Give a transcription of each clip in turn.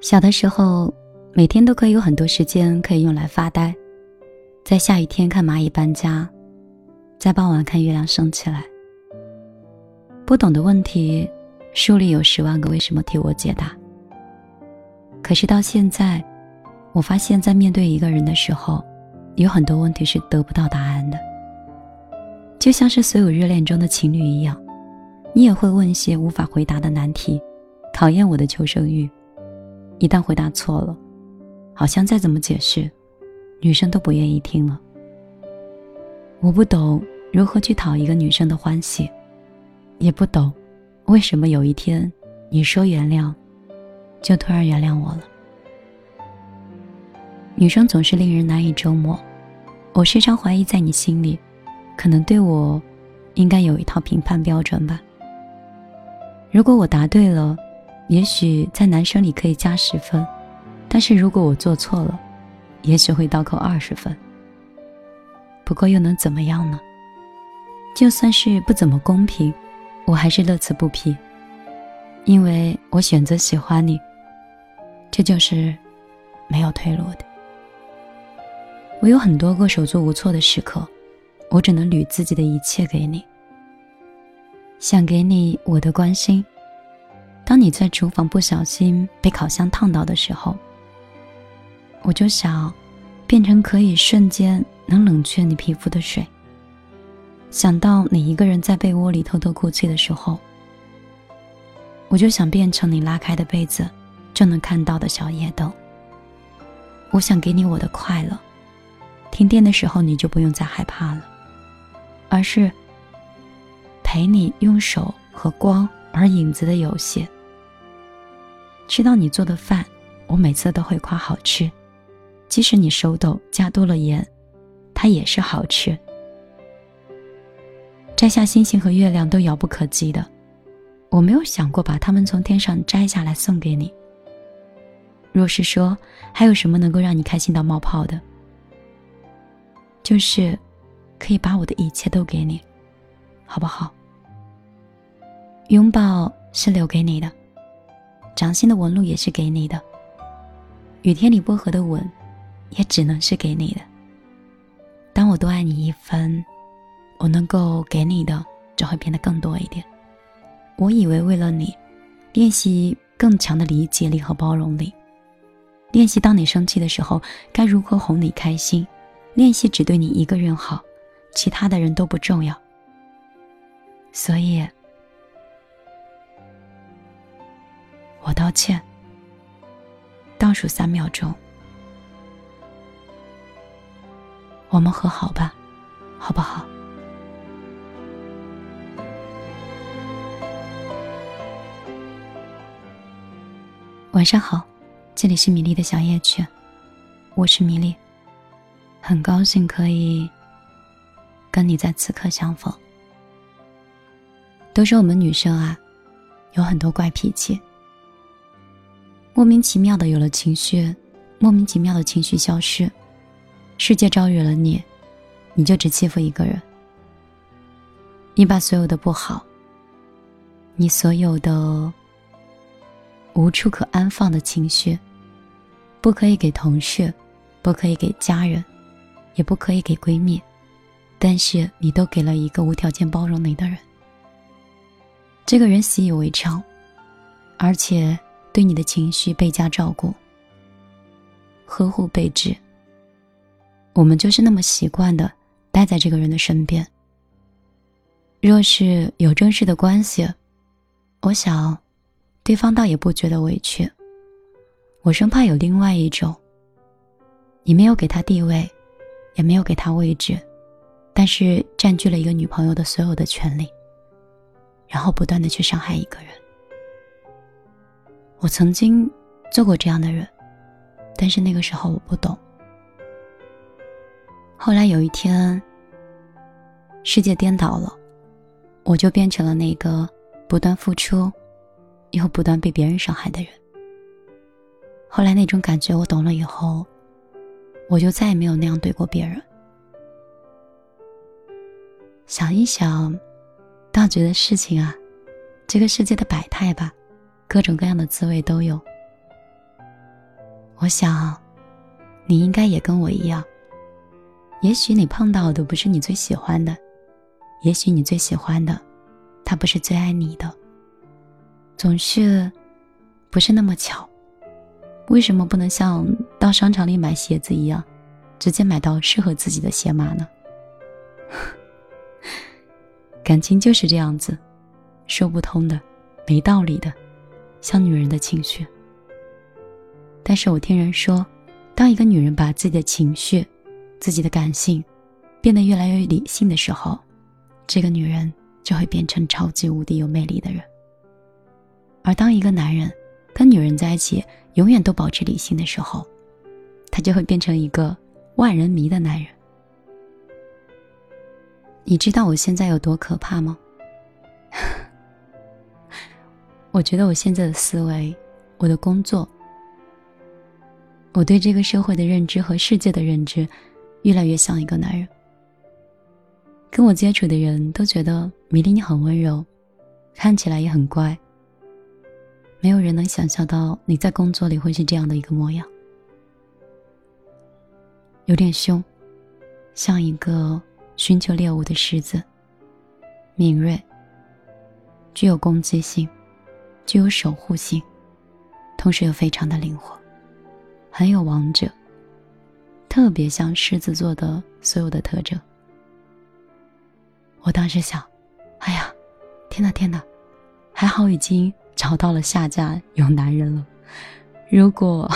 小的时候，每天都可以有很多时间可以用来发呆，在下雨天看蚂蚁搬家，在傍晚看月亮升起来。不懂的问题，书里有十万个为什么替我解答。可是到现在，我发现，在面对一个人的时候，有很多问题是得不到答案的。就像是所有热恋中的情侣一样，你也会问一些无法回答的难题，考验我的求生欲。一旦回答错了，好像再怎么解释，女生都不愿意听了。我不懂如何去讨一个女生的欢喜，也不懂为什么有一天你说原谅，就突然原谅我了。女生总是令人难以捉摸，我时常怀疑，在你心里，可能对我，应该有一套评判标准吧。如果我答对了。也许在男生里可以加十分，但是如果我做错了，也许会倒扣二十分。不过又能怎么样呢？就算是不怎么公平，我还是乐此不疲，因为我选择喜欢你，这就是没有退路的。我有很多个手足无措的时刻，我只能捋自己的一切给你，想给你我的关心。当你在厨房不小心被烤箱烫到的时候，我就想变成可以瞬间能冷却你皮肤的水。想到你一个人在被窝里偷偷哭泣的时候，我就想变成你拉开的被子就能看到的小夜灯。我想给你我的快乐，停电的时候你就不用再害怕了，而是陪你用手和光而影子的游戏。吃到你做的饭，我每次都会夸好吃，即使你手抖加多了盐，它也是好吃。摘下星星和月亮都遥不可及的，我没有想过把它们从天上摘下来送给你。若是说还有什么能够让你开心到冒泡的，就是可以把我的一切都给你，好不好？拥抱是留给你的。掌心的纹路也是给你的，雨天里薄荷的吻，也只能是给你的。当我多爱你一分，我能够给你的就会变得更多一点。我以为为了你，练习更强的理解力和包容力，练习当你生气的时候该如何哄你开心，练习只对你一个人好，其他的人都不重要。所以。我道歉。倒数三秒钟，我们和好吧，好不好？晚上好，这里是米粒的小夜曲，我是米粒，很高兴可以跟你在此刻相逢。都说我们女生啊，有很多怪脾气。莫名其妙的有了情绪，莫名其妙的情绪消失，世界遭遇了你，你就只欺负一个人。你把所有的不好，你所有的无处可安放的情绪，不可以给同事，不可以给家人，也不可以给闺蜜，但是你都给了一个无条件包容你的人。这个人习以为常，而且。对你的情绪倍加照顾、呵护备至，我们就是那么习惯的待在这个人的身边。若是有正式的关系，我想，对方倒也不觉得委屈。我生怕有另外一种，你没有给他地位，也没有给他位置，但是占据了一个女朋友的所有的权利，然后不断的去伤害一个人。我曾经做过这样的人，但是那个时候我不懂。后来有一天，世界颠倒了，我就变成了那个不断付出，又不断被别人伤害的人。后来那种感觉我懂了以后，我就再也没有那样对过别人。想一想，倒觉得事情啊，这个世界的百态吧。各种各样的滋味都有，我想，你应该也跟我一样。也许你碰到的不是你最喜欢的，也许你最喜欢的，他不是最爱你的。总是，不是那么巧。为什么不能像到商场里买鞋子一样，直接买到适合自己的鞋码呢？感情就是这样子，说不通的，没道理的，像女人的情绪。但是我听人说，当一个女人把自己的情绪、自己的感性变得越来越理性的时候，这个女人就会变成超级无敌有魅力的人。而当一个男人跟女人在一起，永远都保持理性的时候，他就会变成一个万人迷的男人。你知道我现在有多可怕吗？我觉得我现在的思维，我的工作。我对这个社会的认知和世界的认知，越来越像一个男人。跟我接触的人都觉得米粒你很温柔，看起来也很乖。没有人能想象到你在工作里会是这样的一个模样，有点凶，像一个寻求猎物的狮子。敏锐，具有攻击性，具有守护性，同时又非常的灵活。很有王者，特别像狮子座的所有的特征。我当时想，哎呀，天哪天哪，还好已经找到了下家有男人了。如果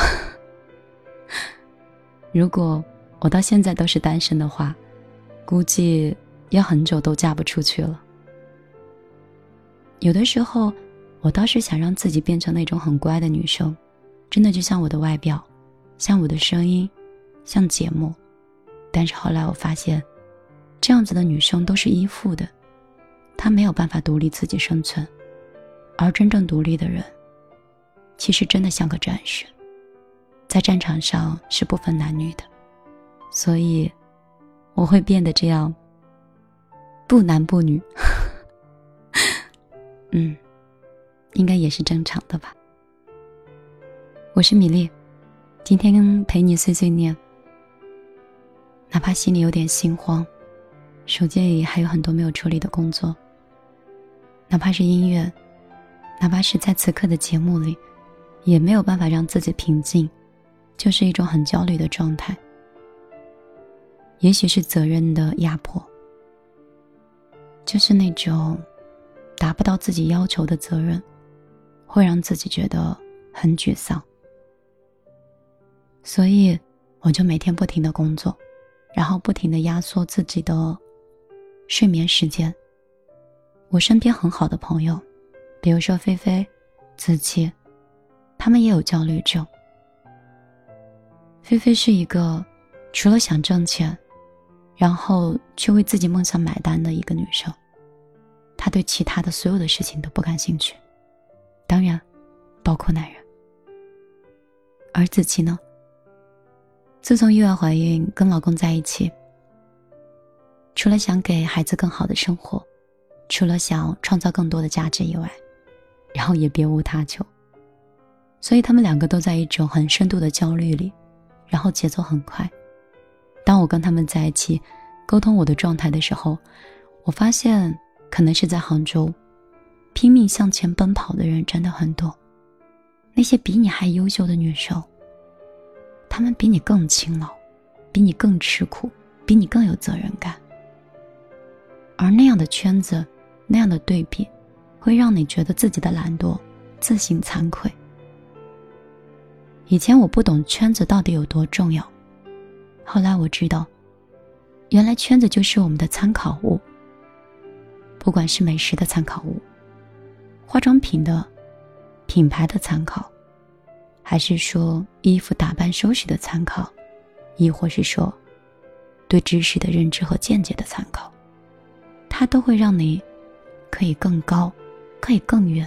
如果我到现在都是单身的话，估计要很久都嫁不出去了。有的时候，我倒是想让自己变成那种很乖的女生，真的就像我的外表。像我的声音，像节目，但是后来我发现，这样子的女生都是依附的，她没有办法独立自己生存，而真正独立的人，其实真的像个战士，在战场上是不分男女的，所以我会变得这样，不男不女，嗯，应该也是正常的吧。我是米粒。今天陪你碎碎念，哪怕心里有点心慌，手机里还有很多没有处理的工作。哪怕是音乐，哪怕是在此刻的节目里，也没有办法让自己平静，就是一种很焦虑的状态。也许是责任的压迫，就是那种达不到自己要求的责任，会让自己觉得很沮丧。所以，我就每天不停的工作，然后不停的压缩自己的睡眠时间。我身边很好的朋友，比如说菲菲、子琪，他们也有焦虑症。菲菲是一个除了想挣钱，然后却为自己梦想买单的一个女生，她对其他的所有的事情都不感兴趣，当然，包括男人。而子琪呢？自从意外怀孕跟老公在一起，除了想给孩子更好的生活，除了想创造更多的价值以外，然后也别无他求。所以他们两个都在一种很深度的焦虑里，然后节奏很快。当我跟他们在一起沟通我的状态的时候，我发现可能是在杭州，拼命向前奔跑的人真的很多，那些比你还优秀的女生。他们比你更勤劳，比你更吃苦，比你更有责任感。而那样的圈子，那样的对比，会让你觉得自己的懒惰，自行惭愧。以前我不懂圈子到底有多重要，后来我知道，原来圈子就是我们的参考物。不管是美食的参考物，化妆品的品牌的参考。还是说衣服打扮收拾的参考，亦或是说对知识的认知和见解的参考，它都会让你可以更高，可以更远，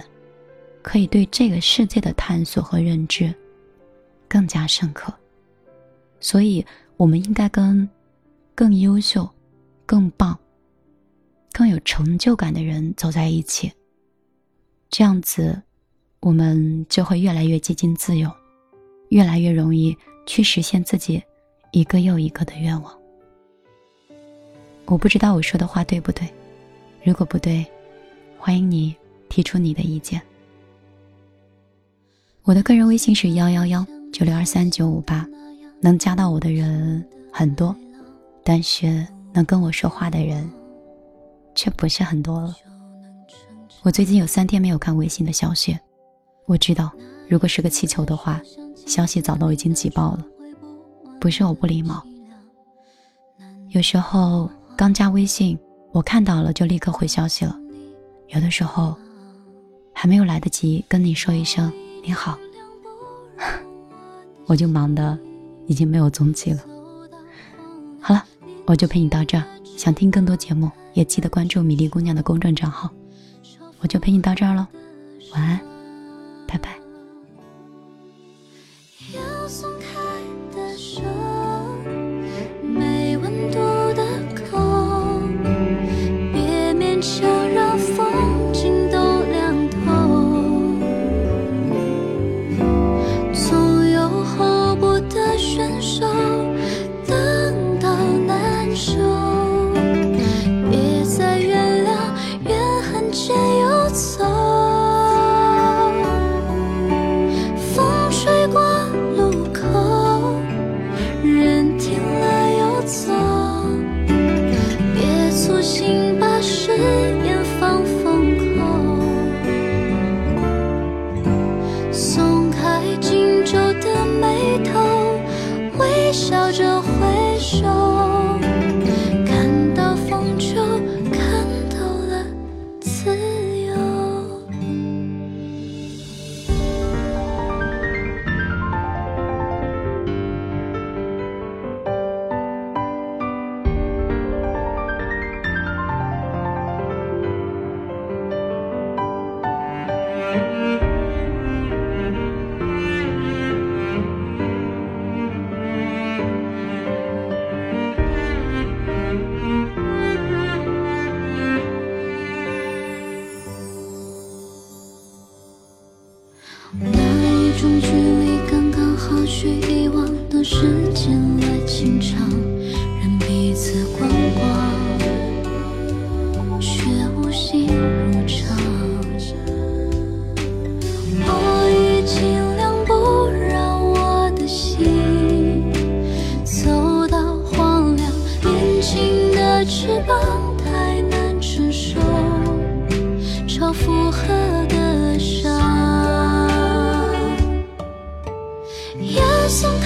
可以对这个世界的探索和认知更加深刻。所以，我们应该跟更优秀、更棒、更有成就感的人走在一起，这样子。我们就会越来越接近自由，越来越容易去实现自己一个又一个的愿望。我不知道我说的话对不对，如果不对，欢迎你提出你的意见。我的个人微信是幺幺幺九六二三九五八，能加到我的人很多，但是能跟我说话的人却不是很多了。我最近有三天没有看微信的消息，我知道，如果是个气球的话，消息早都已经挤爆了。不是我不礼貌，有时候刚加微信，我看到了就立刻回消息了，有的时候还没有来得及跟你说一声。你好，我就忙的已经没有踪迹了。好了，我就陪你到这儿。想听更多节目，也记得关注米粒姑娘的公众账号。我就陪你到这儿喽，晚安，拜拜。那一种距离，刚刚好，却遗忘的时间来清唱，任彼此光光，却无心无常。我已经两不绕我的心，走到荒凉，年轻的翅膀太难承受，超负荷的伤。手。